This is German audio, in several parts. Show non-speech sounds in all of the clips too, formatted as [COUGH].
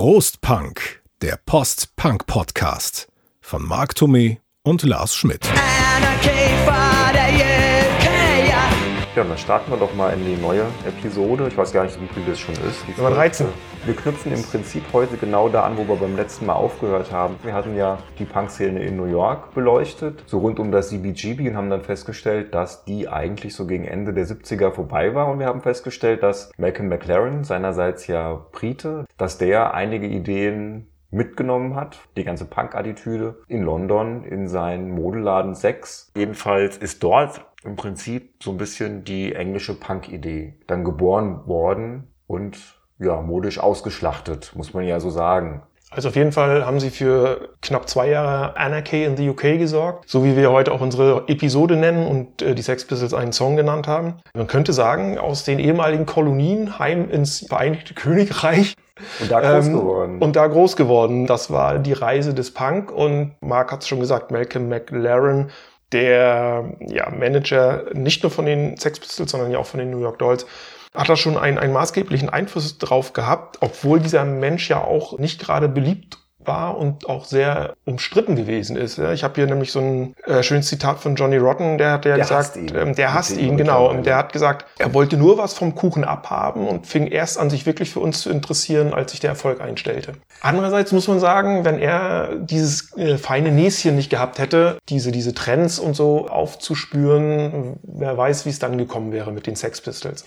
Prostpunk, der Post-Punk-Podcast von Marc Thomé und Lars Schmidt. Ja, und dann starten wir doch mal in die neue Episode. Ich weiß gar nicht, wie viel das schon ist. Die Nummer 13. Wir knüpfen im Prinzip heute genau da an, wo wir beim letzten Mal aufgehört haben. Wir hatten ja die Punk-Szene in New York beleuchtet, so rund um das CBGB und haben dann festgestellt, dass die eigentlich so gegen Ende der 70er vorbei war. Und wir haben festgestellt, dass Malcolm McLaren, seinerseits ja Brite, dass der einige Ideen mitgenommen hat, die ganze Punk-Attitüde in London in seinen Modeladen 6. Jedenfalls ist dort im Prinzip so ein bisschen die englische Punk-Idee dann geboren worden und ja, modisch ausgeschlachtet, muss man ja so sagen. Also auf jeden Fall haben sie für knapp zwei Jahre Anarchy in the UK gesorgt, so wie wir heute auch unsere Episode nennen und äh, die Sex Pistols einen Song genannt haben. Man könnte sagen, aus den ehemaligen Kolonien heim ins Vereinigte Königreich. Und da groß ähm, geworden. Und da groß geworden. Das war die Reise des Punk und Mark hat es schon gesagt, Malcolm McLaren der ja, Manager nicht nur von den Sex Pistols, sondern ja auch von den New York Dolls, hat da schon einen, einen maßgeblichen Einfluss drauf gehabt, obwohl dieser Mensch ja auch nicht gerade beliebt war und auch sehr umstritten gewesen ist. Ich habe hier nämlich so ein äh, schönes Zitat von Johnny Rotten, der hat ja der gesagt, hasst. Ähm, der hasst ihn, genau. Und der hat gesagt, er wollte nur was vom Kuchen abhaben und fing erst an, sich wirklich für uns zu interessieren, als sich der Erfolg einstellte. Andererseits muss man sagen, wenn er dieses äh, feine Näschen nicht gehabt hätte, diese, diese Trends und so aufzuspüren, wer weiß, wie es dann gekommen wäre mit den Sex Pistols.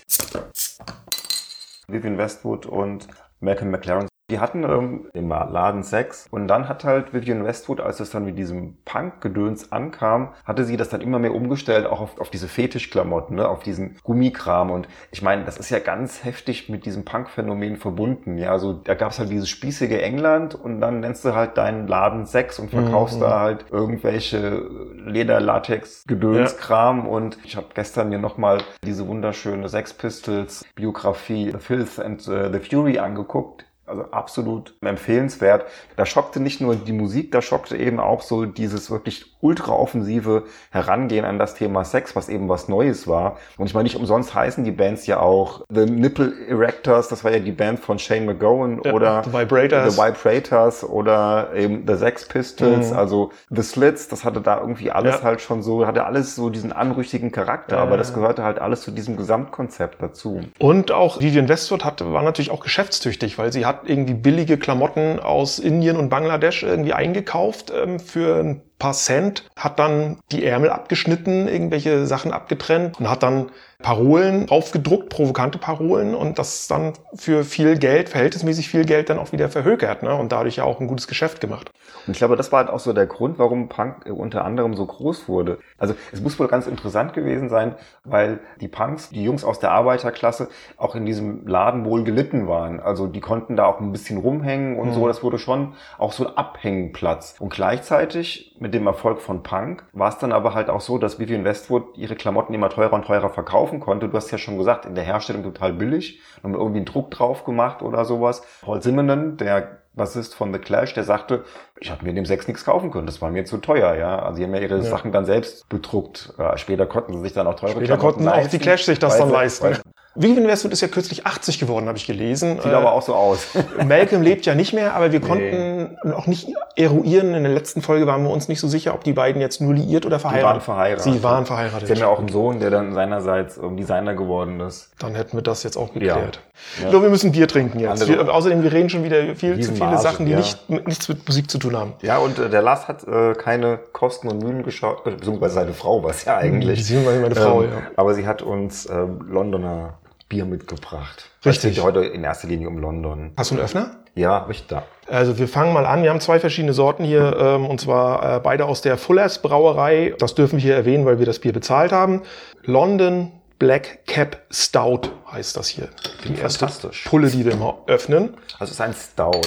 Vivian Westwood und Malcolm McLaren die hatten ähm, im Laden Sex und dann hat halt Vivian Westwood, als es dann mit diesem Punk-Gedöns ankam, hatte sie das dann immer mehr umgestellt, auch auf, auf diese Fetischklamotten, ne, auf diesen Gummikram. Und ich meine, das ist ja ganz heftig mit diesem Punk-Phänomen verbunden. Ja, also da gab es halt dieses spießige England und dann nennst du halt deinen Laden Sex und verkaufst mhm. da halt irgendwelche Leder-Latex-Gedönskram. Ja. Und ich habe gestern mir nochmal diese wunderschöne Sex Pistols-Biografie The Filth and uh, the Fury angeguckt also absolut empfehlenswert. Da schockte nicht nur die Musik, da schockte eben auch so dieses wirklich ultra offensive Herangehen an das Thema Sex, was eben was Neues war. Und ich meine, nicht umsonst heißen die Bands ja auch The Nipple Erectors, das war ja die Band von Shane McGowan ja, oder The Vibrators. The Vibrators oder eben The Sex Pistols, mhm. also The Slits, das hatte da irgendwie alles ja. halt schon so, hatte alles so diesen anrüchigen Charakter, ja. aber das gehörte halt alles zu diesem Gesamtkonzept dazu. Und auch Vivian Westwood hatte, war natürlich auch geschäftstüchtig, weil sie hat irgendwie billige Klamotten aus Indien und Bangladesch irgendwie eingekauft ähm, für ein paar Cent, hat dann die Ärmel abgeschnitten, irgendwelche Sachen abgetrennt und hat dann Parolen aufgedruckt, provokante Parolen und das dann für viel Geld, verhältnismäßig viel Geld dann auch wieder verhökert ne? und dadurch ja auch ein gutes Geschäft gemacht. Und ich glaube, das war halt auch so der Grund, warum Punk unter anderem so groß wurde. Also es muss wohl ganz interessant gewesen sein, weil die Punks, die Jungs aus der Arbeiterklasse, auch in diesem Laden wohl gelitten waren. Also die konnten da auch ein bisschen rumhängen und mhm. so. Das wurde schon auch so ein Abhängenplatz. Und gleichzeitig mit dem Erfolg von Punk war es dann aber halt auch so, dass Vivian Westwood ihre Klamotten immer teurer und teurer verkaufen konnte. Du hast ja schon gesagt, in der Herstellung total billig, haben irgendwie einen Druck drauf gemacht oder sowas. Paul Simonen, der Bassist von The Clash, der sagte, ich habe mir dem Sex nichts kaufen können, das war mir zu teuer, ja. Also sie haben ja ihre ja. Sachen dann selbst bedruckt. Später konnten sie sich dann auch teure Später Klamotten konnten auch die Clash sich das dann leisten. Vivian Westwood ist ja kürzlich 80 geworden, habe ich gelesen. Sieht äh, aber auch so aus. [LAUGHS] Malcolm lebt ja nicht mehr, aber wir konnten nee. auch nicht eruieren. In der letzten Folge waren wir uns nicht so sicher, ob die beiden jetzt nur liiert oder verheiratet. Sie waren verheiratet. Sie waren verheiratet. Sie haben ja auch einen Sohn, der dann seinerseits Designer geworden ist. Dann hätten wir das jetzt auch geklärt. Ja. Ich glaube, wir müssen Bier trinken jetzt. Wir, außerdem, wir reden schon wieder viel zu viele Marge, Sachen, die ja. nicht, nichts mit Musik zu tun haben. Ja, und äh, der Lars hat äh, keine Kosten und Mühen geschaut, beziehungsweise seine Frau war es ja eigentlich. Beziehungsweise meine Frau, ähm, ja. Aber sie hat uns äh, Londoner Bier mitgebracht. Richtig. Es geht heute in erster Linie um London. Hast du einen Öffner? Ja, ich da. Also wir fangen mal an. Wir haben zwei verschiedene Sorten hier, ähm, und zwar äh, beide aus der Fullers Brauerei. Das dürfen wir hier erwähnen, weil wir das Bier bezahlt haben. London Black Cap Stout heißt das hier. Die erste Pulle, die wir mal öffnen. Also es ist ein Stout.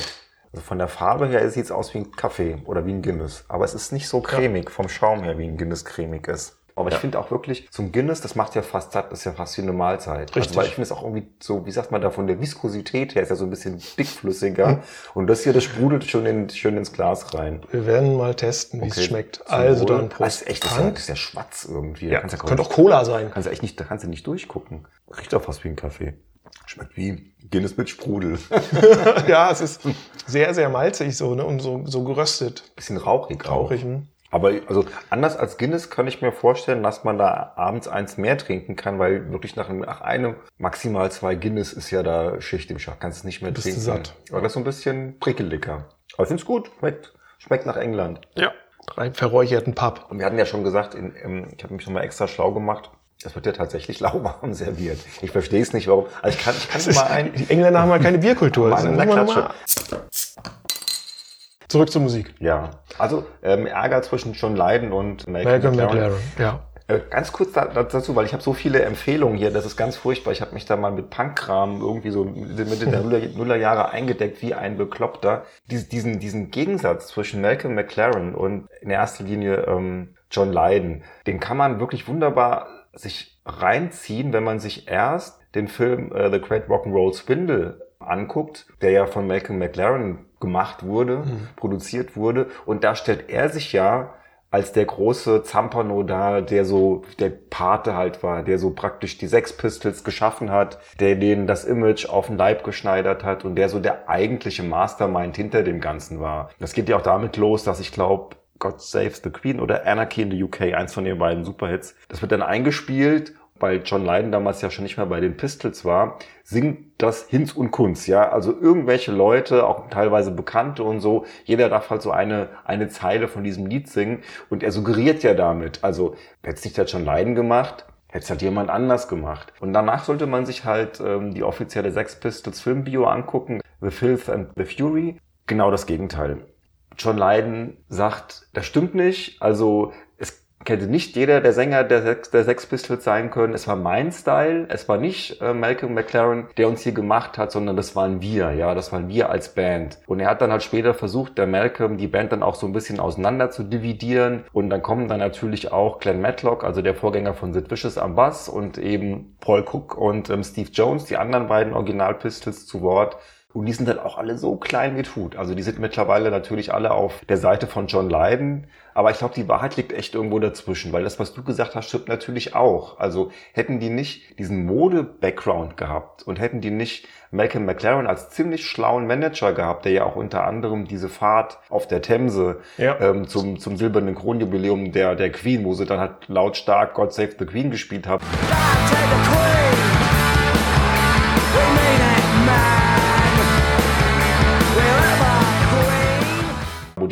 Also von der Farbe her sieht es aus wie ein Kaffee oder wie ein Guinness. Aber es ist nicht so cremig vom Schaum her, wie ein Guinness cremig ist. Aber ja. ich finde auch wirklich, zum Guinness, das macht ja fast satt, das ist ja fast wie eine Mahlzeit. Also, Richtig. Also, weil ich finde es auch irgendwie so, wie sagt man da, von der Viskosität her ist ja so ein bisschen dickflüssiger. Mhm. Und das hier, das sprudelt schon, in, schön ins Glas rein. Wir werden mal testen, wie okay. es schmeckt. Also dann Prost. Das ist echt, das ist, ja, das ist ja schwarz irgendwie. Ja, ja könnte auch Cola sein. Kannst du echt nicht, da kannst du nicht durchgucken. Riecht auch fast wie ein Kaffee. Schmeckt wie Guinness mit Sprudel. [LAUGHS] ja, es ist sehr, sehr malzig so, ne? Und so, so geröstet. Bisschen rauchig. Rauchig, ne? Aber also anders als Guinness kann ich mir vorstellen, dass man da abends eins mehr trinken kann, weil wirklich nach einem, nach einem maximal zwei Guinness ist ja da Schicht im Schach. Kannst es nicht mehr Bist trinken. du satt. Aber das ist so ein bisschen prickeliger. Aber ich finde es gut. Schmeckt, schmeckt nach England. Ja. Drei verräucherten Pub. Und wir hatten ja schon gesagt, in, im, ich habe mich nochmal extra schlau gemacht. Das wird ja tatsächlich [LAUGHS] lauwarm serviert. Ich verstehe es nicht, warum. Also ich kann, ich kann mal ein. die Engländer haben halt keine Bierkultur. Mal in man Klatsche. mal- Zurück zur Musik. Ja. Also ähm, Ärger zwischen John Lydon und Malcolm McLaren. Ja. Äh, Ganz kurz da, da- dazu, weil ich habe so viele Empfehlungen hier, das ist ganz furchtbar. Ich habe mich da mal mit Punkkram irgendwie so Mitte der Nuller, [LAUGHS] Nullerjahre eingedeckt wie ein Bekloppter. Dies, diesen, diesen Gegensatz zwischen Malcolm McLaren und in erster Linie ähm, John Lydon, den kann man wirklich wunderbar sich reinziehen, wenn man sich erst den Film äh, The Great Rock'n'Roll Swindle anguckt, der ja von Malcolm McLaren gemacht wurde, produziert wurde. Und da stellt er sich ja als der große Zampano da, der so der Pate halt war, der so praktisch die Sex Pistols geschaffen hat, der denen das Image auf den Leib geschneidert hat und der so der eigentliche Mastermind hinter dem Ganzen war. Das geht ja auch damit los, dass ich glaube, God Saves the Queen oder Anarchy in the UK, eins von den beiden Superhits, das wird dann eingespielt weil John Lydon damals ja schon nicht mehr bei den Pistols war, singt das Hinz und Kunz, ja. Also irgendwelche Leute, auch teilweise Bekannte und so, jeder darf halt so eine, eine Zeile von diesem Lied singen und er suggeriert ja damit, also, hätte es nicht der John Lydon gemacht, hätte es halt jemand anders gemacht. Und danach sollte man sich halt ähm, die offizielle Sex Pistols Filmbio angucken, The Filth and the Fury. Genau das Gegenteil. John Lydon sagt, das stimmt nicht. Also hätte nicht jeder der Sänger der Sex, der Sex Pistols sein können. Es war mein Style. Es war nicht äh, Malcolm McLaren, der uns hier gemacht hat, sondern das waren wir. Ja, das waren wir als Band. Und er hat dann halt später versucht, der Malcolm die Band dann auch so ein bisschen auseinander zu dividieren. Und dann kommen dann natürlich auch Glenn Matlock, also der Vorgänger von Sid Vicious am Bass und eben Paul Cook und ähm, Steve Jones, die anderen beiden Original Pistols zu Wort. Und die sind dann auch alle so klein wie Tut. Also die sind mittlerweile natürlich alle auf der Seite von John Lydon. Aber ich glaube, die Wahrheit liegt echt irgendwo dazwischen, weil das, was du gesagt hast, stimmt natürlich auch. Also hätten die nicht diesen Mode-Background gehabt und hätten die nicht Malcolm McLaren als ziemlich schlauen Manager gehabt, der ja auch unter anderem diese Fahrt auf der Themse Ja. ähm, zum, zum silbernen Kronjubiläum der, der Queen, wo sie dann halt lautstark God Save the Queen gespielt haben,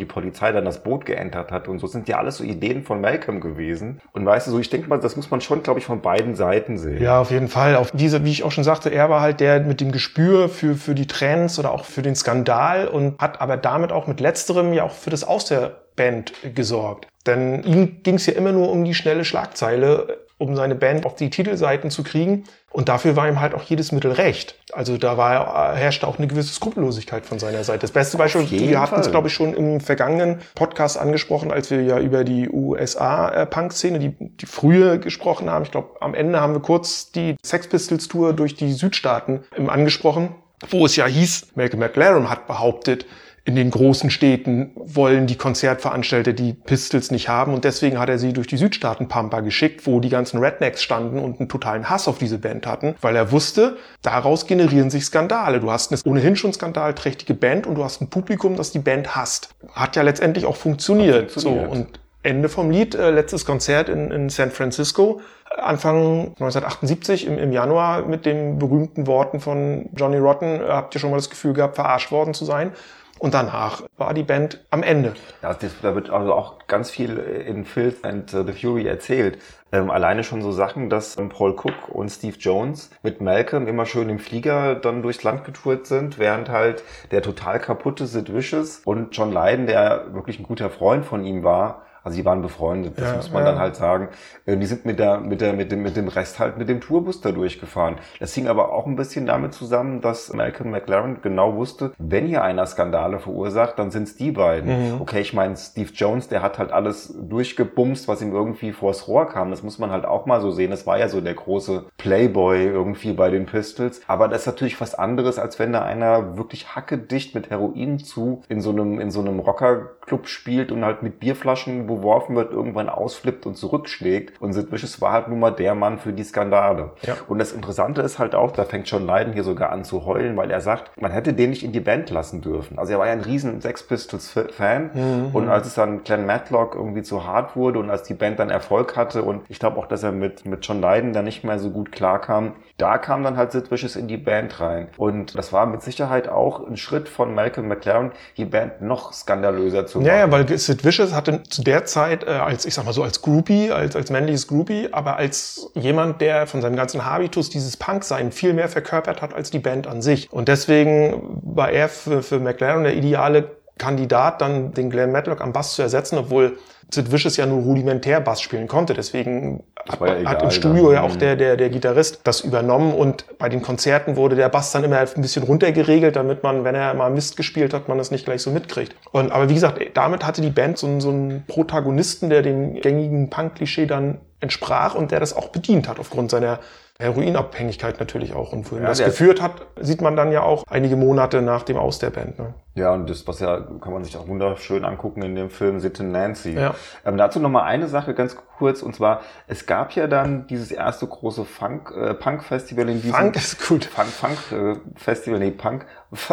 die Polizei dann das Boot geentert hat und so sind ja alles so Ideen von Malcolm gewesen. Und weißt du, so ich denke mal, das muss man schon, glaube ich, von beiden Seiten sehen. Ja, auf jeden Fall. Auf diese, wie ich auch schon sagte, er war halt der mit dem Gespür für, für die Trends oder auch für den Skandal und hat aber damit auch mit letzterem ja auch für das Aus der Band gesorgt. Denn ihm ging es ja immer nur um die schnelle Schlagzeile, um seine Band auf die Titelseiten zu kriegen. Und dafür war ihm halt auch jedes Mittel recht. Also da war, herrschte auch eine gewisse Skrupellosigkeit von seiner Seite. Das beste Beispiel, wir hatten es, glaube ich, schon im vergangenen Podcast angesprochen, als wir ja über die USA-Punk-Szene, die, die frühe gesprochen haben. Ich glaube, am Ende haben wir kurz die Sex Pistols-Tour durch die Südstaaten angesprochen, wo es ja hieß, Malcolm McLaren hat behauptet, in den großen Städten wollen die Konzertveranstalter die Pistols nicht haben und deswegen hat er sie durch die Südstaaten Pampa geschickt, wo die ganzen Rednecks standen und einen totalen Hass auf diese Band hatten, weil er wusste, daraus generieren sich Skandale. Du hast eine ohnehin schon skandalträchtige Band und du hast ein Publikum, das die Band hasst. Hat ja letztendlich auch funktioniert. Funktioniert. So und Ende vom Lied, äh, letztes Konzert in, in San Francisco, Anfang 1978 im, im Januar mit den berühmten Worten von Johnny Rotten, äh, habt ihr schon mal das Gefühl gehabt, verarscht worden zu sein. Und danach war die Band am Ende. Ja, das, da wird also auch ganz viel in Filth and the Fury erzählt. Ähm, alleine schon so Sachen, dass ähm, Paul Cook und Steve Jones mit Malcolm immer schön im Flieger dann durchs Land getourt sind, während halt der total kaputte Sid Vicious und John Lydon, der wirklich ein guter Freund von ihm war, also die waren befreundet, das Ja, muss man ja. dann halt sagen. Äh, Die sind mit der, mit der, mit dem, mit dem Rest halt mit dem Tourbus da durchgefahren. Das hing aber auch ein bisschen damit zusammen, dass Malcolm McLaren genau wusste, wenn hier einer Skandale verursacht, dann sind's die beiden. Mhm. Okay, ich meine, Steve Jones, der hat halt alles durchgebumst, was ihm irgendwie vors Rohr kam. Das muss man halt auch mal so sehen. Das war ja so der große Playboy irgendwie bei den Pistols. Aber das ist natürlich was anderes, als wenn da einer wirklich hackedicht mit Heroin zu in so einem, in so einem Rocker Nachtclub spielt und halt mit Bierflaschen beworfen wird, irgendwann ausflippt und zurückschlägt. Und Sid Vicious war halt nun mal der Mann für die Skandale. Ja. Und das Interessante ist halt auch, da fängt John Lydon hier sogar an zu heulen, weil er sagt, man hätte den nicht in die Band lassen dürfen. Also er war ja ein riesen Sex Pistols Fan Mhm. und als es dann Glenn Matlock irgendwie zu hart wurde und als die Band dann Erfolg hatte und ich glaube auch, dass er mit, mit John Lydon dann nicht mehr so gut klarkam, da kam dann halt Sid Vicious in die Band rein. Und das war mit Sicherheit auch ein Schritt von Malcolm McLaren, die Band noch skandalöser zu machen. Ja, ja, weil Sid Vicious hatte zu der Zeit äh, als, ich sag mal so, als Groupie, als, als männliches Groupie, aber als jemand, der von seinem ganzen Habitus dieses Punk-Sein viel mehr verkörpert hat als die Band an sich. Und deswegen war er für, für McLaren der ideale Kandidat, dann den Glenn Matlock am Bass zu ersetzen, obwohl Sid Vicious ja nur rudimentär Bass spielen konnte. Deswegen war ja hat egal im Studio dann. ja auch der, der, der Gitarrist das übernommen und bei den Konzerten wurde der Bass dann immer ein bisschen runtergeregelt, damit man, wenn er mal Mist gespielt hat, man das nicht gleich so mitkriegt. Und, aber wie gesagt, damit hatte die Band so, einen- so einen Protagonisten, der dem gängigen Punk-Klischee dann entsprach und der das auch bedient hat aufgrund seiner Heroinabhängigkeit natürlich auch. Und wohin Ja, das geführt hat, sieht man dann ja auch einige Monate nach dem Aus der Band. Ne? Ja, und das, was ja, kann man sich auch wunderschön angucken in dem Film Sid and Nancy. Ja. Ähm, dazu noch mal eine Sache ganz kurz, und zwar, es gab ja dann dieses erste große Funk, äh, Punk-Festival in diesem... Funk ist gut. Funk, Funk äh, Festival, nee, Punk, [LAUGHS]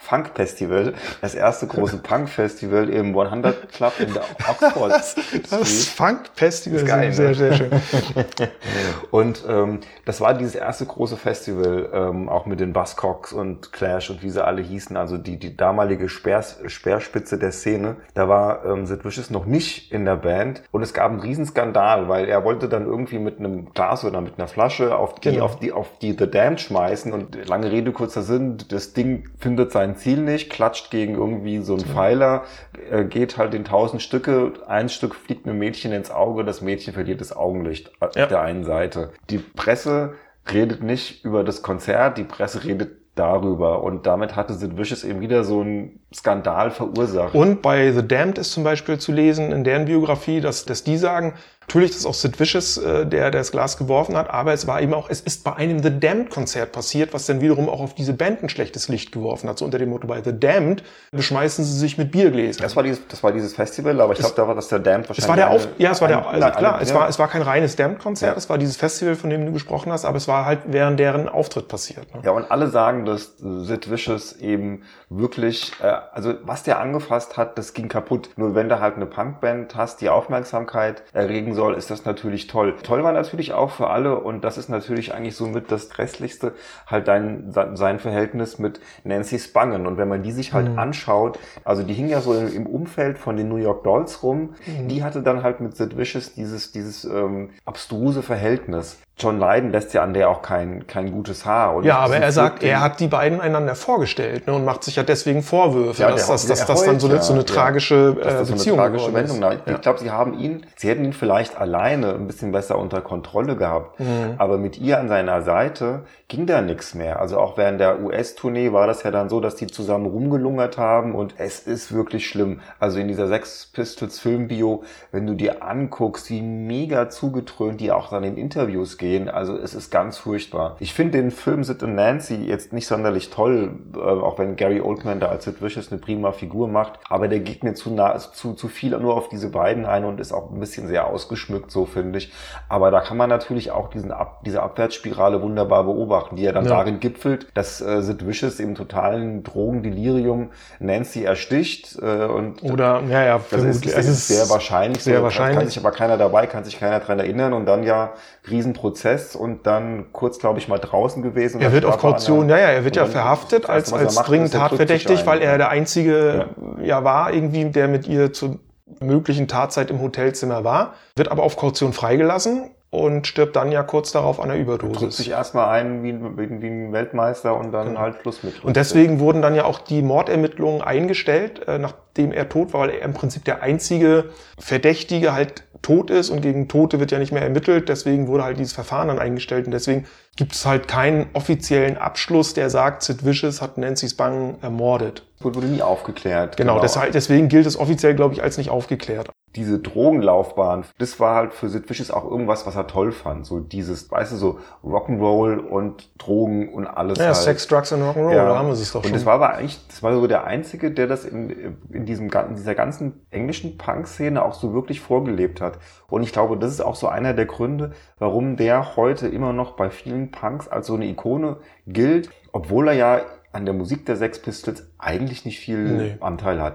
Funk Festival, das erste große [LAUGHS] Punk Festival im 100 Club in der Oxford Das Street. Funk-Festival Ist geil, sehr, ne? sehr schön. [LAUGHS] Und ähm, das war dieses erste große Festival, ähm, auch mit den Buzzcocks und Clash und wie sie alle hießen, also die, die damalige Speers, Speerspitze der Szene. Da war ähm, Sid Vicious noch nicht in der Band und es gab einen Riesenskandal, weil er wollte dann irgendwie mit einem Glas oder mit einer Flasche auf die, Genau. auf die, auf die The Damned schmeißen und lange Rede, kurzer Sinn, das Ding findet sein Ziel nicht, klatscht gegen irgendwie so einen Pfeiler, äh, geht halt in tausend Stücke, ein Stück fliegt einem Mädchen ins Auge, das Mädchen verliert das Augenlicht auf Ja. der einen Seite. Die Presse redet nicht über das Konzert, die Presse redet darüber und damit hatte Sid Vicious eben wieder so einen Skandal verursacht. Und bei The Damned ist zum Beispiel zu lesen in deren Biografie, dass, dass die sagen, natürlich ist auch Sid Vicious, äh, der, der das Glas geworfen hat, aber es war eben auch, es ist bei einem The Damned Konzert passiert, was dann wiederum auch auf diese Band ein schlechtes Licht geworfen hat. So unter dem Motto, bei The Damned beschmeißen sie sich mit Biergläsern. das war dieses, das war dieses Festival, aber ich glaube, da war das der Damned wahrscheinlich. Es war der Auf, ja, es war der, also klar, eine- es war, es war kein reines Damned-Konzert, Ja. es war dieses Festival, von dem du gesprochen hast, aber es war halt während deren Auftritt passiert. Ne? Ja, und alle sagen, dass Sid Vicious eben wirklich, äh, also was der angefasst hat, das ging kaputt. Nur wenn du halt eine Punkband hast, die Aufmerksamkeit erregen soll, ist das natürlich toll. Toll war natürlich auch für alle und das ist natürlich eigentlich somit das Grässlichste, halt dein, sein Verhältnis mit Nancy Spangen. Und wenn man die sich halt anschaut, also die hing ja so im, Umfeld von den New York Dolls rum, die hatte dann halt mit Sid Vicious dieses, dieses ähm, abstruse Verhältnis. John Lydon lässt ja an der auch kein, kein gutes Haar. Und Ja, aber er sagt, er hat die beiden einander vorgestellt ne, und macht sich ja deswegen Vorwürfe, Ja, dass, der- dass, dass der das dann so eine, so eine ja, tragische äh, das so Beziehung eine tragische geworden ist. Wendung. Na, Ja. Ich glaube, sie haben ihn, sie hätten ihn vielleicht alleine ein bisschen besser unter Kontrolle gehabt. Mhm. Aber mit ihr an seiner Seite ging da nichts mehr. Also auch während der US-Tournee war das ja dann so, dass die zusammen rumgelungert haben und es ist wirklich schlimm. Also in dieser Sex Pistols Filmbio, wenn du dir anguckst, wie mega zugetrönt die auch dann in Interviews gehen, also es ist ganz furchtbar. Ich finde den Film Sid und Nancy jetzt nicht sonderlich toll, äh, auch wenn Gary Oldman da als Sid Vicious eine prima Figur macht, aber der geht mir zu nah, zu, zu viel nur auf diese beiden ein und ist auch ein bisschen sehr ausgeschmückt, so finde ich. Aber da kann man natürlich auch diesen Ab, diese Abwärtsspirale wunderbar beobachten, die ja dann Ja. darin gipfelt, dass äh, Sid Vicious im totalen Drogendelirium Nancy ersticht äh, und Oder, ja, ja, das ist, das ist sehr wahrscheinlich. sehr so, wahrscheinlich. Kann sich aber keiner dabei, kann sich keiner dran erinnern und dann ja Riesenprozess und dann kurz, glaube ich, mal draußen gewesen. Er wird auf Kaution, ja, ja, er wird ja verhaftet als, als macht, dringend er tatverdächtig, weil er der einzige ja. war, irgendwie, der mit ihr zur möglichen Tatzeit im Hotelzimmer war, wird aber auf Kaution freigelassen und stirbt dann ja kurz darauf an der drückt Überdosis. sich erstmal ein wie, ein- wie, ein- wie ein Weltmeister und dann halt Schluss mit. Und deswegen wurden dann ja auch die Mordermittlungen eingestellt, äh, nachdem er tot war, weil er im Prinzip der einzige Verdächtige halt tot ist und gegen Tote wird ja nicht mehr ermittelt. Deswegen wurde halt dieses Verfahren dann eingestellt und deswegen gibt es halt keinen offiziellen Abschluss, der sagt, Sid Vicious hat Nancy Spang ermordet. wurde nie aufgeklärt. Genau, deshalb, deswegen gilt es offiziell, glaube ich, als nicht aufgeklärt. Diese Drogenlaufbahn, das war halt für Sid Vicious auch irgendwas, was er toll fand. So dieses, weißt du, so Rock'n'Roll und Drogen und alles. Ja, halt. Sex, Drugs und Rock'n'Roll, Ja. da haben wir es doch Und schon. das war aber eigentlich, das war so der Einzige, der das in, in diesem, in dieser ganzen englischen Punk-Szene auch so wirklich vorgelebt hat. Und ich glaube, das ist auch so einer der Gründe, warum der heute immer noch bei vielen Punks als so eine Ikone gilt, obwohl er ja an der Musik der Sex Pistols eigentlich nicht viel Nee. Anteil hat.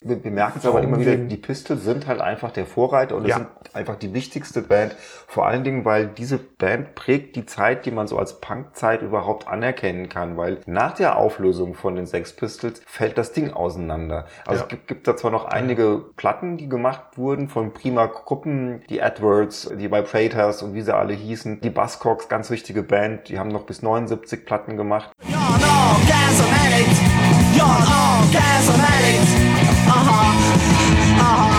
Wir, wir merken es aber immer wieder, die Pistols sind halt einfach der Vorreiter und es Ja. sind einfach die wichtigste Band. Vor allen Dingen, weil diese Band prägt die Zeit, die man so als Punkzeit überhaupt anerkennen kann, weil nach der Auflösung von den Sex Pistols fällt das Ding auseinander. Also Ja. es gibt, gibt da zwar noch einige Platten, die gemacht wurden von prima Gruppen, die Edwards, die Vibrators und wie sie alle hießen, die Buzzcocks, ganz wichtige Band, die haben noch bis 79 Platten gemacht. You're an orgasm addict. You're an orgasm addict. Uh-huh. Uh-huh.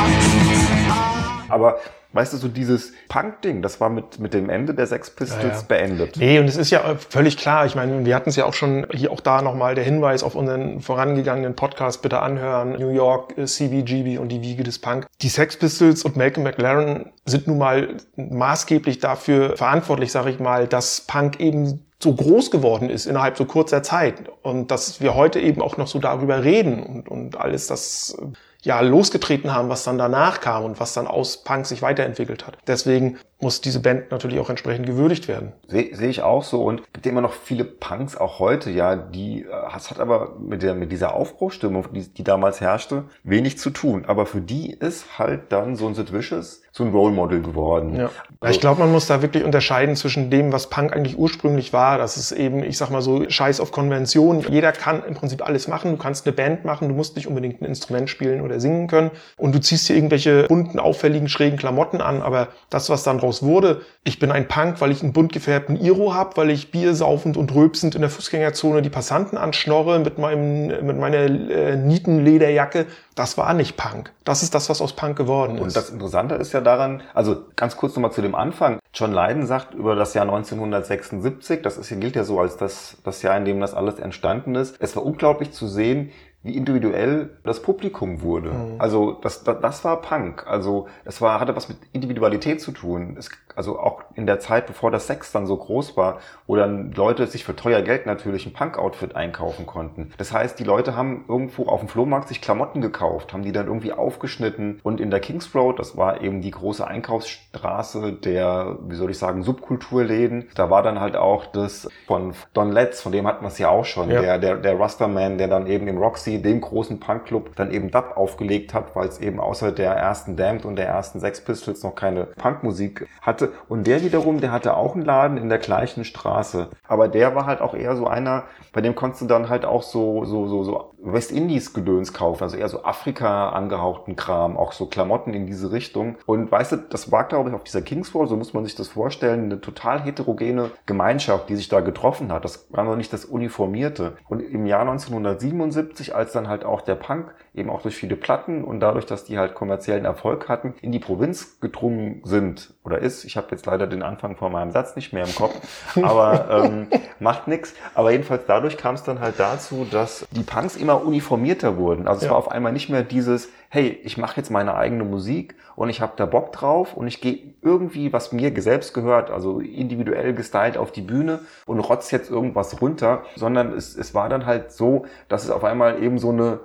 Aber weißt du, so dieses Punk-Ding, das war mit, mit dem Ende der Sex Pistols Ja, ja. beendet. Nee, und es ist ja völlig klar. Ich meine, wir hatten es ja auch schon hier auch da nochmal der Hinweis auf unseren vorangegangenen Podcast bitte anhören. New York, äh, CBGB und die Wiege des Punk. Die Sex Pistols und Malcolm McLaren sind nun mal maßgeblich dafür verantwortlich, sage ich mal, dass Punk eben so groß geworden ist innerhalb so kurzer Zeit und dass wir heute eben auch noch so darüber reden und, und alles das äh, ja losgetreten haben, was dann danach kam und was dann aus Punk sich weiterentwickelt hat. Deswegen muss diese Band natürlich auch entsprechend gewürdigt werden. Sehe seh ich auch so und gibt immer noch viele Punks auch heute, ja, die, äh, es hat aber mit der, mit dieser Aufbruchstimmung, die, die damals herrschte, wenig zu tun. Aber für die ist halt dann so ein Sid Vicious so ein Role Model geworden. Ja. Ja, Ich glaube, man muss da wirklich unterscheiden zwischen dem, was Punk eigentlich ursprünglich war. Das ist eben, ich sag mal so, Scheiß auf Konvention. Jeder kann im Prinzip alles machen. Du kannst eine Band machen, du musst nicht unbedingt ein Instrument spielen oder singen können. Und du ziehst dir irgendwelche bunten, auffälligen, schrägen Klamotten an. Aber das, was dann draus wurde, ich bin ein Punk, weil ich einen bunt gefärbten Iro hab, weil ich Bier saufend und rülpsend in der Fußgängerzone die Passanten anschnorre mit meinem, mit meiner äh, Nietenlederjacke. Das war nicht Punk. Das ist das, was aus Punk geworden ist. Und das Interessante ist ja daran, also ganz kurz nochmal zu dem Anfang. John Lydon sagt über das Jahr 1976, das ist, gilt ja so als das, das Jahr, in dem das alles entstanden ist. Es war unglaublich zu sehen, wie individuell das Publikum wurde. Also das, das, das war Punk. Also es war, hatte was mit Individualität zu tun. Es, also auch in der Zeit, bevor das Sex dann so groß war, wo dann Leute sich für teuer Geld natürlich ein Punk-Outfit einkaufen konnten. Das heißt, die Leute haben irgendwo auf dem Flohmarkt sich Klamotten gekauft, haben die dann irgendwie aufgeschnitten und in der Kings Road, das war eben die große Einkaufsstraße der, wie soll ich sagen, Subkulturläden. Da war dann halt auch das von Don Letts, von dem hatten wir es ja auch schon, Ja. der, der, der Rasterman, der dann eben im Roxy, dem großen Punkclub, dann eben Dub aufgelegt hat, weil es eben außer der ersten Damned und der ersten Sex Pistols noch keine Punkmusik hatte. Und der wiederum, der hatte auch einen Laden in der gleichen Straße. Aber der war halt auch eher so einer, bei dem konntest du dann halt auch so, so, so, so Westindies-Gedöns kaufen, also eher so Afrika angehauchten Kram, auch so Klamotten in diese Richtung. Und weißt du, das war, glaube ich, auf dieser Kings Road, so muss man sich das vorstellen, eine total heterogene Gemeinschaft, die sich da getroffen hat. Das war noch nicht das Uniformierte. Und im Jahr 1977, als dann halt auch der Punk eben auch durch viele Platten und dadurch, dass die halt kommerziellen Erfolg hatten, in die Provinz gedrungen sind oder ist. Ich habe jetzt leider den Anfang von meinem Satz nicht mehr im Kopf, [LAUGHS] aber ähm, macht nix. Aber jedenfalls dadurch kam es dann halt dazu, dass die Punks immer uniformierter wurden. Also es Ja. war auf einmal nicht mehr dieses, hey, ich mache jetzt meine eigene Musik und ich habe da Bock drauf und ich gehe irgendwie, was mir selbst gehört, also individuell gestylt auf die Bühne und rotz jetzt irgendwas runter, sondern es, es war dann halt so, dass es auf einmal eben so eine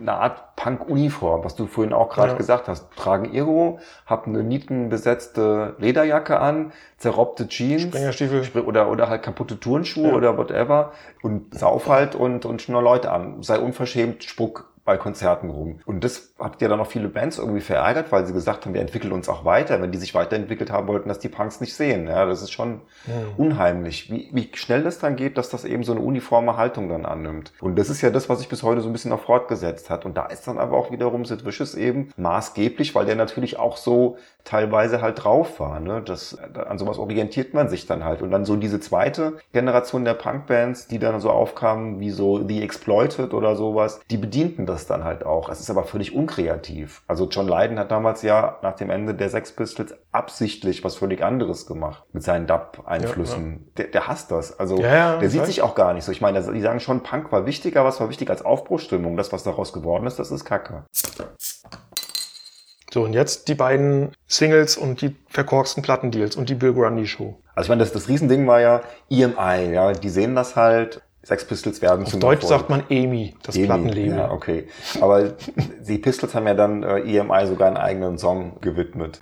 eine Art Punk-Uniform, was du vorhin auch gerade Ja. gesagt hast. Tragen Iro, hab eine nietenbesetzte Lederjacke an, zerrobbte Jeans Springerstiefel. Spr- oder, oder halt kaputte Turnschuhe Ja. oder whatever und sauf halt und, und schnur Leute an. Sei unverschämt, spuck bei Konzerten rum. Und das hat ja dann noch viele Bands irgendwie verärgert, weil sie gesagt haben, wir entwickeln uns auch weiter. Wenn die sich weiterentwickelt haben wollten, dass die Punks nicht sehen. Ja, das ist schon unheimlich, wie, wie schnell das dann geht, dass das eben so eine uniforme Haltung dann annimmt. Und das ist ja das, was sich bis heute so ein bisschen noch fortgesetzt hat. Und da ist dann aber auch wiederum Sid Vicious eben maßgeblich, weil der natürlich auch so teilweise halt drauf war. Ne? Das, an sowas orientiert man sich dann halt. Und dann so diese zweite Generation der Punkbands, die dann so aufkamen, wie so The Exploited oder sowas, die bedienten das dann halt auch. Es ist aber völlig unkreativ. Also John Lydon hat damals ja nach dem Ende der Sex Pistols absichtlich was völlig anderes gemacht mit seinen Dub-Einflüssen. Der, der hasst das. Also Ja, ja, der sieht sich auch gar nicht so. Ich meine, die sagen schon, Punk war wichtiger, was war wichtig als Aufbruchstimmung. Das, was daraus geworden ist, das ist Kacke. So, und jetzt die beiden Singles und die verkorksten Plattendeals und die Bill Grundy Show. Also ich meine, das, das Riesending war ja EMI, ja, die sehen das halt, Sex Pistols werden Auf zum Deutsch Erfolg. sagt man Amy, das EMI, Plattenlabel. Ja, okay. Aber [LAUGHS] die Pistols haben ja dann äh, EMI sogar einen eigenen Song gewidmet.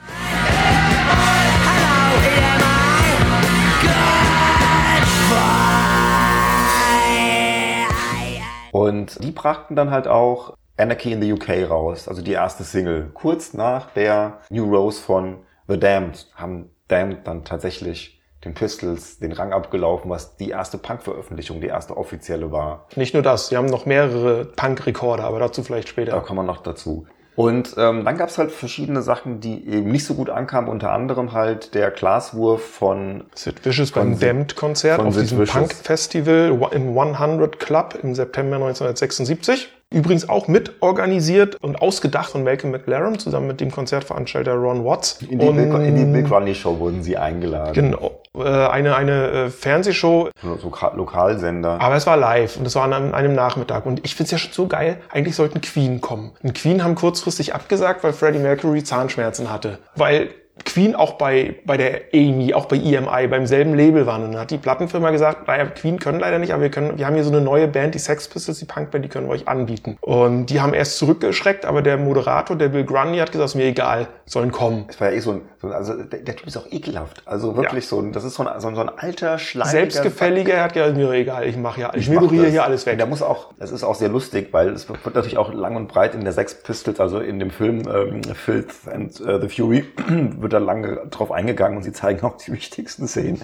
Und die brachten dann halt auch Anarchy in the UK raus, also die erste Single. Kurz nach der New Rose von The Damned haben Damned dann tatsächlich den Pistols den Rang abgelaufen, was die erste Punk-Veröffentlichung, die erste offizielle war. Nicht nur das, sie haben noch mehrere Punk-Rekorde, aber dazu vielleicht Da später. kommen wir noch dazu. Und ähm, dann gab es halt verschiedene Sachen, die eben nicht so gut ankamen, unter anderem halt der Glaswurf von Sid Vicious beim Damned-Konzert auf Sid diesem. Punk-Festival im 100 Club im September 1976. Übrigens auch mit organisiert und ausgedacht von Malcolm McLaren zusammen mit dem Konzertveranstalter Ron Watts. in die, Und- Bill, in die Bill Grundy Show wurden sie eingeladen. Genau. Äh, eine eine äh, Fernsehshow, So Loka- Lokalsender. aber es war live und es war an einem, einem Nachmittag. Und ich finde es ja schon so geil, eigentlich sollten Queen kommen. Und Queen haben kurzfristig abgesagt, weil Freddie Mercury Zahnschmerzen hatte. Weil Queen auch bei, bei der Amy, auch bei EMI, beim selben Label waren. Und dann hat die Plattenfirma gesagt, naja, Queen können leider nicht, aber wir können, wir haben hier so eine neue Band, die Sex Pistols, die Punkband, die können wir euch anbieten. Und die haben erst zurückgeschreckt, aber der Moderator, der Bill Grundy, hat gesagt, ist mir egal, sollen kommen. Es war ja eh so ein, so ein also der, der Typ ist auch ekelhaft. Also wirklich so ein, das ist so ein, so ein, so ein alter, schleimiger... Selbstgefälliger, er hat gesagt, mir egal, ich mache ja, ich, mach ignoriere hier alles weg. Der muss auch, das ist auch sehr lustig, weil es wird natürlich auch lang und breit in der Sex Pistols, also in dem Film ähm, Filth and äh, the Fury, [CLEARS THROAT] wird da lange drauf eingegangen und sie zeigen auch die wichtigsten Szenen.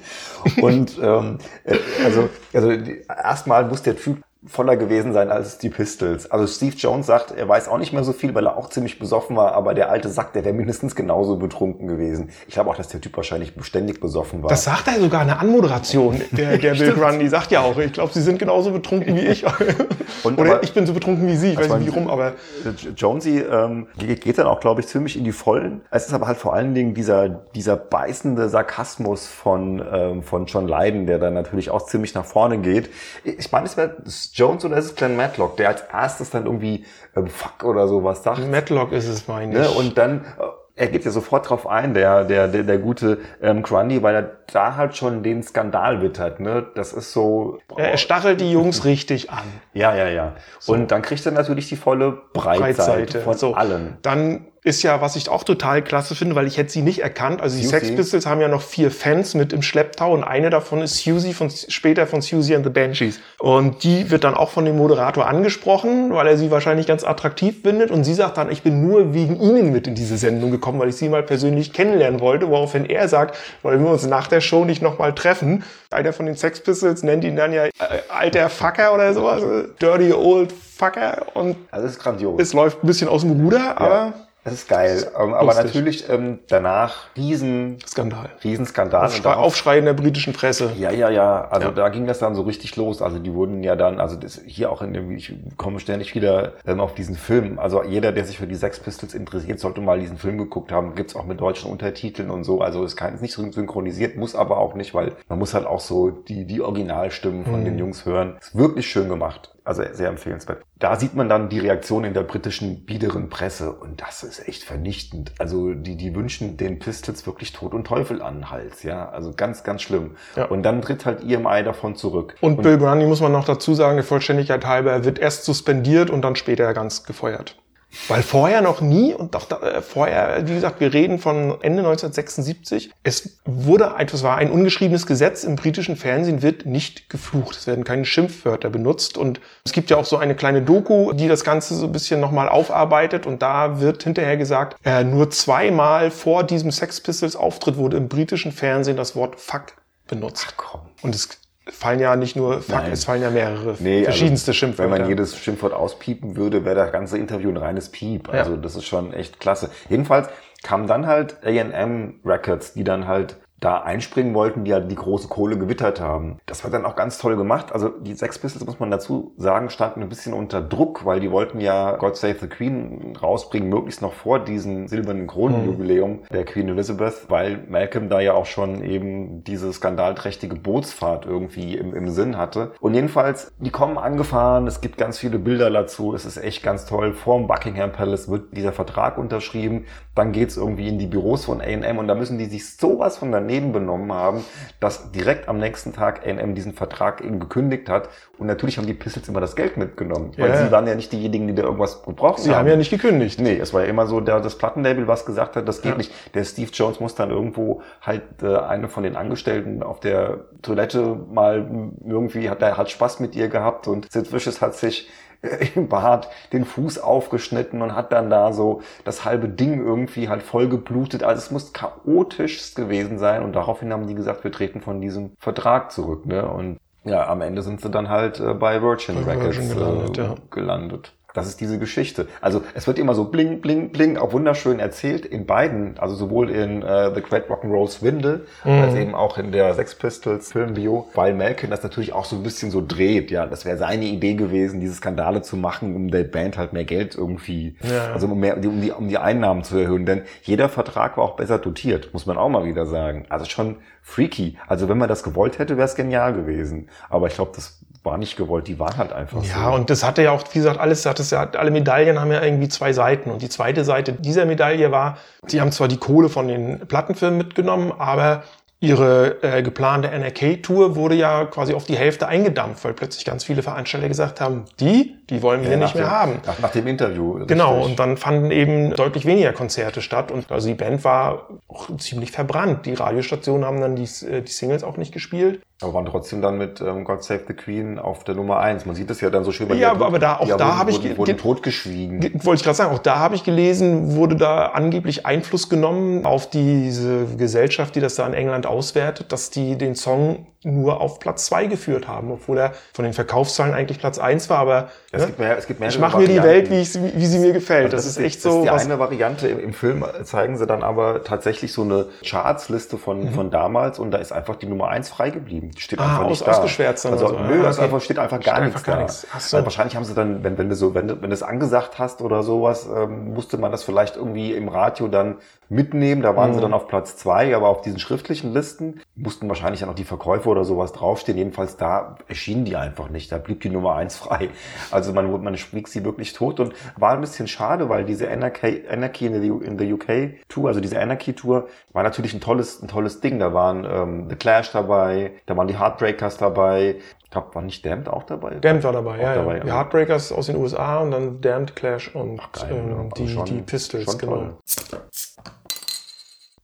Und ähm, äh, also, also erstmal muss der Typ voller gewesen sein als die Pistols. Also Steve Jones sagt, er weiß auch nicht mehr so viel, weil er auch ziemlich besoffen war, aber der alte Sack, der wäre mindestens genauso betrunken gewesen. Ich glaube auch, dass der Typ wahrscheinlich beständig besoffen war. Das sagt er sogar in der Anmoderation. [LAUGHS] Der, der Bill Grundy sagt ja auch, ich glaube, Sie sind genauso betrunken wie ich. [LAUGHS] Und Oder aber- ich bin so betrunken wie Sie. Ich weiß war- nicht wie rum, aber J- Jonesy ähm, ge- geht dann auch, glaube ich, ziemlich in die Vollen. Es ist aber halt vor allen Dingen dieser, dieser beißende Sarkasmus von, ähm, von John Lydon, der dann natürlich auch ziemlich nach vorne geht. Ich meine, es wäre Jones oder ist es Glenn Matlock, der als erstes dann irgendwie ähm, Fuck oder sowas sagt. Matlock ist es, meine ich. Ne? Und dann, äh, er geht ja sofort drauf ein, der, der, der, der gute ähm, Grundy, weil er da halt schon den Skandal wittert. Ne? Das ist so... er, er stachelt die Jungs richtig an. ja, ja, ja. Und dann kriegt er natürlich die volle Breitseite, Breitseite. von So. allen. Dann ist ja, was ich auch total klasse finde, weil ich hätte sie nicht erkannt. Also die Susie. Sex Pistols haben ja noch vier Fans mit im Schlepptau und eine davon ist Susie von später von Susie and the Banshees. Und die wird dann auch von dem Moderator angesprochen, weil er sie wahrscheinlich ganz attraktiv findet. Und sie sagt dann, ich bin nur wegen ihnen mit in diese Sendung gekommen, weil ich sie mal persönlich kennenlernen wollte. Woraufhin er sagt, wollen wir uns nach der Show nicht nochmal treffen? Einer von den Sex Pistols nennt ihn dann ja äh, alter Fucker oder sowas. Dirty old Fucker. Und Also ist grandios. es läuft ein bisschen aus dem Ruder, aber Das ist geil. Ähm, aber lustig. natürlich ähm, danach riesen, Skandal. Riesenskandal. Aufschrei, darauf- Aufschrei in der britischen Presse. Ja, ja, ja. Also Ja. da ging das dann so richtig los. Also die wurden ja dann, also das hier auch in dem, ich komme ständig wieder ähm, auf diesen Film. Also jeder, der sich für die Sex Pistols interessiert, sollte mal diesen Film geguckt haben. Gibt's auch mit deutschen Untertiteln und so. Also es kann ist nicht synchronisiert, muss aber auch nicht, weil man muss halt auch so die, die Originalstimmen von Mhm. den Jungs hören. Ist wirklich schön gemacht. Also sehr empfehlenswert. Da sieht man dann die Reaktion in der britischen biederen Presse und das ist echt vernichtend. Also die, die wünschen den Pistols wirklich Tod und Teufel an den Hals, ja. Also ganz, ganz schlimm. Ja. Und dann tritt halt EMI davon zurück. Und, Bill Grundy muss man noch dazu sagen, der Vollständigkeit halber, er wird erst suspendiert und dann später ganz gefeuert. Weil vorher noch nie, und doch da, äh, vorher, wie gesagt, wir reden von Ende 1976, es wurde, etwas war ein ungeschriebenes Gesetz im britischen Fernsehen, wird nicht geflucht. Es werden keine Schimpfwörter benutzt. Und es gibt ja auch so eine kleine Doku, die das Ganze so ein bisschen nochmal aufarbeitet. Und da wird hinterher gesagt, äh, nur zweimal vor diesem Sex Pistols Auftritt wurde im britischen Fernsehen das Wort Fuck benutzt. komm. Und es fallen ja nicht nur Fuck, Nein. es fallen ja mehrere Nee, verschiedenste also, Schimpfwörter. Wenn man jedes Schimpfwort auspiepen würde, wäre das ganze Interview ein reines Piep. Ja. Also das ist schon echt klasse. Jedenfalls kamen dann halt A&M Records, die dann halt da einspringen wollten, die halt die große Kohle gewittert haben. Das war dann auch ganz toll gemacht. Also die Sex Pistols, muss man dazu sagen, standen ein bisschen unter Druck, weil die wollten ja God Save the Queen rausbringen, möglichst noch vor diesem silbernen Kronenjubiläum mhm. der Queen Elizabeth, weil Malcolm da ja auch schon eben diese skandalträchtige Bootsfahrt irgendwie im, im Sinn hatte. Und jedenfalls, die kommen angefahren, es gibt ganz viele Bilder dazu, es ist echt ganz toll. Vorm Buckingham Palace wird dieser Vertrag unterschrieben, dann geht's irgendwie in die Büros von A&M und da müssen die sich sowas von der daneben benommen haben, dass direkt am nächsten Tag A&M diesen Vertrag eben gekündigt hat. Und natürlich haben die Pistols immer das Geld mitgenommen, weil Ja. sie waren ja nicht diejenigen, die da irgendwas gebraucht Sie haben ja nicht gekündigt. Nee, es war ja immer so, der, das Plattenlabel, was gesagt hat, das geht Ja. nicht. Der Steve Jones muss dann irgendwo halt äh, eine von den Angestellten auf der Toilette mal irgendwie, hat er hat Spaß mit ihr gehabt und Sid Vicious hat sich [LAUGHS] im Bad den Fuß aufgeschnitten und hat dann da so das halbe Ding irgendwie halt voll geblutet. Also es muss chaotisch gewesen sein und daraufhin haben die gesagt, wir treten von diesem Vertrag zurück. Ne? Und ja, am Ende sind sie dann halt äh, bei Virgin Bei Records Virgin gelandet, äh, ja. gelandet. Das ist diese Geschichte. Also es wird immer so bling, bling, bling, auch wunderschön erzählt in beiden, also sowohl in äh, The Great Rock'n'Roll Swindle als eben auch in der Sex Pistols Filmbio, weil Malkin das natürlich auch so ein bisschen so dreht. Ja, das wäre seine Idee gewesen, diese Skandale zu machen, um der Band halt mehr Geld irgendwie, Ja. also um, mehr, um, die, um die Einnahmen zu erhöhen. Denn jeder Vertrag war auch besser dotiert, muss man auch mal wieder sagen. Also schon freaky. Also wenn man das gewollt hätte, wäre es genial gewesen. Aber ich glaube, das war nicht gewollt. Die waren halt einfach so. Ja, und das hatte ja auch, wie gesagt, alles, hat es ja, alle Medaillen haben ja irgendwie zwei Seiten. Und die zweite Seite dieser Medaille war, sie haben zwar die Kohle von den Plattenfirmen mitgenommen, aber ihre äh, geplante NRK-Tour wurde ja quasi auf die Hälfte eingedampft, weil plötzlich ganz viele Veranstalter gesagt haben, die, die wollen wir Ja, nicht mehr dem, haben. Nach, nach dem Interview. Genau, richtig. und dann fanden eben deutlich weniger Konzerte statt. Und also die Band war auch ziemlich verbrannt. Die Radiostationen haben dann die, äh, die Singles auch nicht gespielt. Aber waren trotzdem dann mit ähm, God Save the Queen auf der Nummer eins. Man sieht das ja dann so schön. bei Ja, der- aber da- auch ja, da habe ich wurden, wurden ge- totgeschwiegen. Ge- Wollte ich gerade sagen, auch da habe ich gelesen, wurde da angeblich Einfluss genommen auf diese Gesellschaft, die das da in England auswertet, dass die den Song nur auf Platz zwei geführt haben, obwohl er von den Verkaufszahlen eigentlich Platz eins war. Aber Es ne, gibt mehr, es gibt mehrere ich mache mir die. Welt, wie, ich, wie sie mir gefällt. Also das, ist echt Das so ist die eine Variante. Im, Im Film zeigen sie dann aber tatsächlich so eine Chartsliste von, Mhm. von damals und da ist einfach die Nummer eins frei geblieben. Steht Ah, einfach aus- nicht da. ausgeschwärzt Also, so. nö, Ah, okay. einfach, steht einfach Steht gar einfach nichts gar da. nichts. Ach so. Also wahrscheinlich haben sie dann, wenn, wenn du so, wenn du, wenn du es angesagt hast oder sowas, ähm, musste man das vielleicht irgendwie im Radio dann mitnehmen. Da waren sie Mhm. dann auf Platz zwei, aber auf diesen schriftlichen Listen mussten wahrscheinlich dann auch die Verkäufe oder sowas draufstehen. Jedenfalls da erschienen die einfach nicht. Da blieb die Nummer eins [LAUGHS] frei. Also man, man schwieg sie wirklich tot und war ein bisschen schade, weil diese Anarchy, Anarchy in the, in the UK Tour, also diese Anarchy Tour, war natürlich ein tolles, ein tolles Ding. Da waren ähm, The Clash dabei, da waren die Heartbreakers dabei. Ich glaube, war nicht Damned auch dabei? Damned war dabei, Auch ja, dabei, ja. Die ja. Heartbreakers aus den USA und dann Damned, Clash und Geil, ähm, ja. die, Also schon- die Pistols, genau. toll.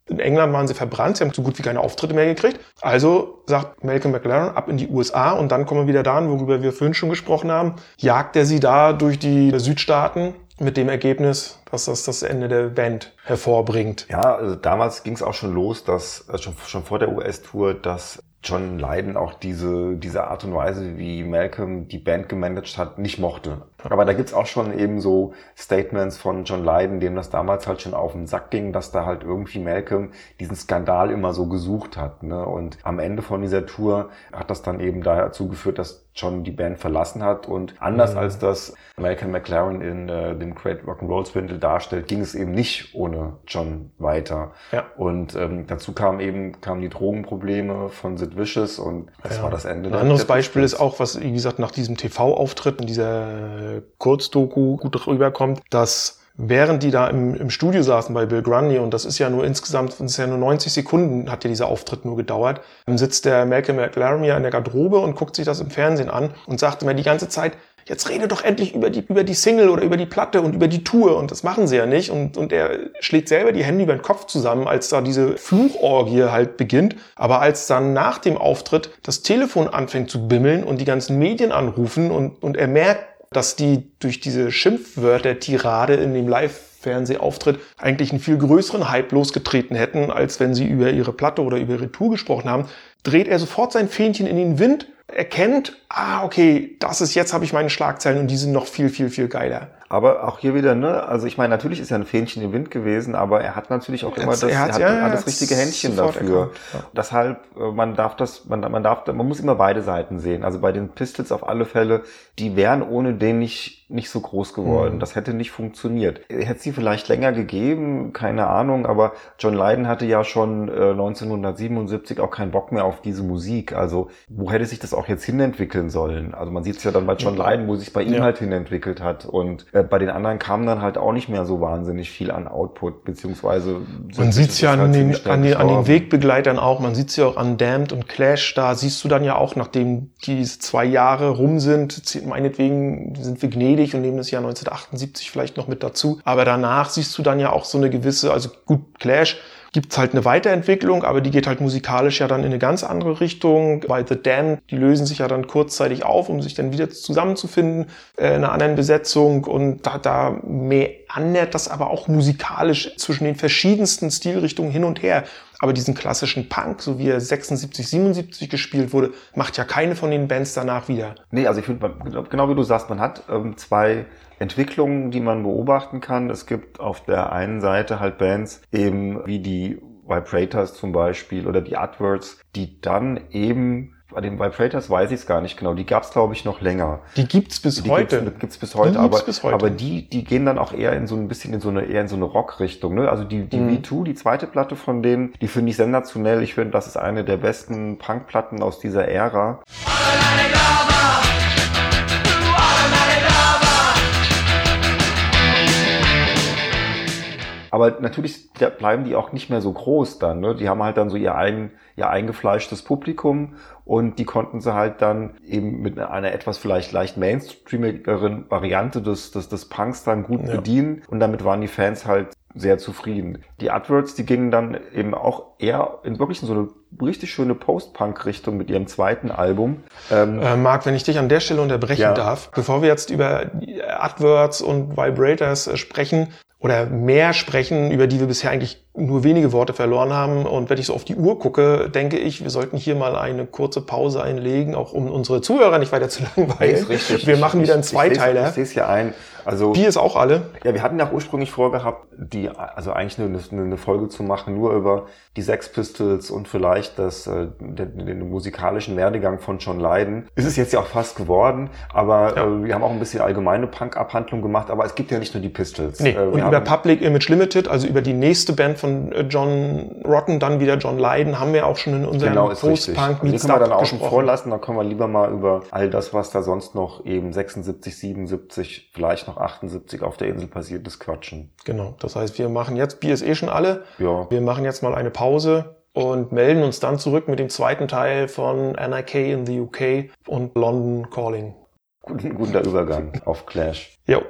In England waren sie verbrannt, sie haben so gut wie keine Auftritte mehr gekriegt. Also sagt Malcolm McLaren ab in die USA und dann kommen wir wieder dahin, worüber wir vorhin schon gesprochen haben. Jagt er sie da durch die Südstaaten mit dem Ergebnis, dass das das Ende der Band hervorbringt. Ja, also damals ging es auch schon los, dass äh, schon, schon vor der US-Tour, dass John Lydon auch diese, diese Art und Weise, wie Malcolm die Band gemanagt hat, nicht mochte. Aber da gibt's auch schon eben so Statements von John Lydon, dem das damals halt schon auf den Sack ging, dass da halt irgendwie Malcolm diesen Skandal immer so gesucht hat. Ne? Und am Ende von dieser Tour hat das dann eben dazu geführt, dass John die Band verlassen hat. Und anders Mhm. als das Malcolm McLaren in äh, dem Great Rock'n'Roll Swindle darstellt, ging es eben nicht ohne John weiter. Ja. Und ähm, dazu kamen eben kamen die Drogenprobleme von Sid Vicious und das Ja. war das Ende. Ein der- anderes der Beispiel ist auch, was, wie gesagt, nach diesem TV-Auftritt in dieser Kurzdoku gut rüberkommt, dass während die da im, im Studio saßen bei Bill Grundy, und das ist ja nur insgesamt, das ist ja nur 90 Sekunden, hat ja dieser Auftritt nur gedauert, dann sitzt der Malcolm McLaren ja in der Garderobe und guckt sich das im Fernsehen an und sagt immer die ganze Zeit, jetzt rede doch endlich über die, über die Single oder über die Platte und über die Tour. Und das machen sie ja nicht. Und, und er schlägt selber die Hände über den Kopf zusammen, als da diese Fluchorgie halt beginnt. Aber als dann nach dem Auftritt das Telefon anfängt zu bimmeln und die ganzen Medien anrufen und, und er merkt, dass die durch diese Schimpfwörter-Tirade in dem Live-Fernsehauftritt eigentlich einen viel größeren Hype losgetreten hätten, als wenn sie über ihre Platte oder über ihre Tour gesprochen haben, dreht er sofort sein Fähnchen in den Wind, erkennt, ah, okay, das ist jetzt habe ich meine Schlagzeilen und die sind noch viel, viel, viel geiler. Aber auch hier wieder, ne, also ich meine, natürlich ist er ein Fähnchen im Wind gewesen, aber er hat natürlich auch immer das, er er hat- hat, ja, hat das richtige Händchen dafür. ja. Deshalb, äh, man darf das, man, man darf, man muss immer beide Seiten sehen. Also bei den Pistols auf alle Fälle, die wären ohne den nicht, nicht so groß geworden. Mhm. Das hätte nicht funktioniert. Hätte sie vielleicht länger gegeben, keine Ahnung, aber John Lydon hatte ja schon äh, 1977 auch keinen Bock mehr auf diese Musik. Also wo hätte sich das auch jetzt hinentwickeln sollen? Also man sieht es ja dann bei John Lydon, wo sich bei ihm Ja. halt hinentwickelt hat. Und äh, bei den anderen kam dann halt auch nicht mehr so wahnsinnig viel an Output, beziehungsweise Man sieht es ja ist an halt den, an, den, an den. Wegbegleitern auch. Man sieht es ja auch an Damned und Clash. Da siehst du dann ja auch, nachdem diese zwei Jahre rum sind, meinetwegen sind wir gnädig und nehmen das Jahr 1978 vielleicht noch mit dazu. Aber danach siehst du dann ja auch so eine gewisse, also gut, Clash gibt's halt eine Weiterentwicklung, aber die geht halt musikalisch ja dann in eine ganz andere Richtung. Bei The Damned, die lösen sich ja dann kurzzeitig auf, um sich dann wieder zusammenzufinden äh, in einer anderen Besetzung und da, da meandert das aber auch musikalisch zwischen den verschiedensten Stilrichtungen hin und her. Aber diesen klassischen Punk, so wie er 76, 77 gespielt wurde, macht ja keine von den Bands danach wieder. Nee, also ich finde, genau- genau wie du sagst, man hat ähm, zwei Entwicklungen, die man beobachten kann. Es gibt auf der einen Seite halt Bands, eben wie die Vibrators zum Beispiel oder die Adverts, die dann eben, bei den Vibrators weiß ich es gar nicht genau, die gab es glaube ich noch länger. Die gibt's bis Die heute. Gibt's, gibt's bis heute, Die gibt's aber, bis heute. aber die, die gehen dann auch eher in so ein bisschen in so eine, eher in so eine Rock-Richtung, ne? Also die, die Mhm. V2, die zweite Platte von denen, die finde ich sensationell. Ich finde, das ist eine der besten Punk-Platten aus dieser Ära. Aber natürlich bleiben die auch nicht mehr so groß dann. Ne? Die haben halt dann so ihr, eigen, ihr eingefleischtes Publikum und die konnten sie halt dann eben mit einer etwas vielleicht leicht mainstreamigeren Variante des, des, des Punks dann gut Ja. bedienen und damit waren die Fans halt sehr zufrieden. Die Adverts, die gingen dann eben auch eher in wirklich so eine richtig schöne Post-Punk-Richtung mit ihrem zweiten Album. Ähm, Äh, Marc, wenn ich dich an der Stelle unterbrechen Ja. darf, bevor wir jetzt über Adverts und Vibrators äh, sprechen oder mehr sprechen, über die wir bisher eigentlich nur wenige Worte verloren haben und wenn ich so auf die Uhr gucke, denke ich, wir sollten hier mal eine kurze Pause einlegen, auch um unsere Zuhörer nicht weiter zu [LAUGHS] langweilen. richtig. Wir machen Ich- wieder einen ich- ich Zweiteiler. Ich sehe es hier ein. Also Bier ist auch alle. Ja, wir hatten ja ursprünglich vorgehabt, die, also eigentlich eine, eine Folge zu machen, nur über die Sex Pistols und vielleicht das, äh, den, den musikalischen Werdegang von John Lydon. Ist es jetzt ja auch fast geworden, aber Ja. äh, wir haben auch ein bisschen allgemeine Punk-Abhandlung gemacht, aber es gibt ja nicht nur die Pistols. Nee, Äh, und über Public Image Limited, also über die nächste Band von äh, John Rotten, dann wieder John Lydon, haben wir auch schon in unserem Genau. Post-Punk Also die Meets können wir dann Up außen vor gesprochen. lassen, dann können wir lieber mal über all das, was da sonst noch eben 76, 77, vielleicht noch 78 auf der Insel passiert ist, quatschen. Genau, das heißt, wir machen jetzt, Bier ist eh schon alle, Ja. wir machen jetzt mal eine Pause und melden uns dann zurück mit dem zweiten Teil von NIK in the UK und London Calling. Guten, guter Übergang auf Clash. Jo.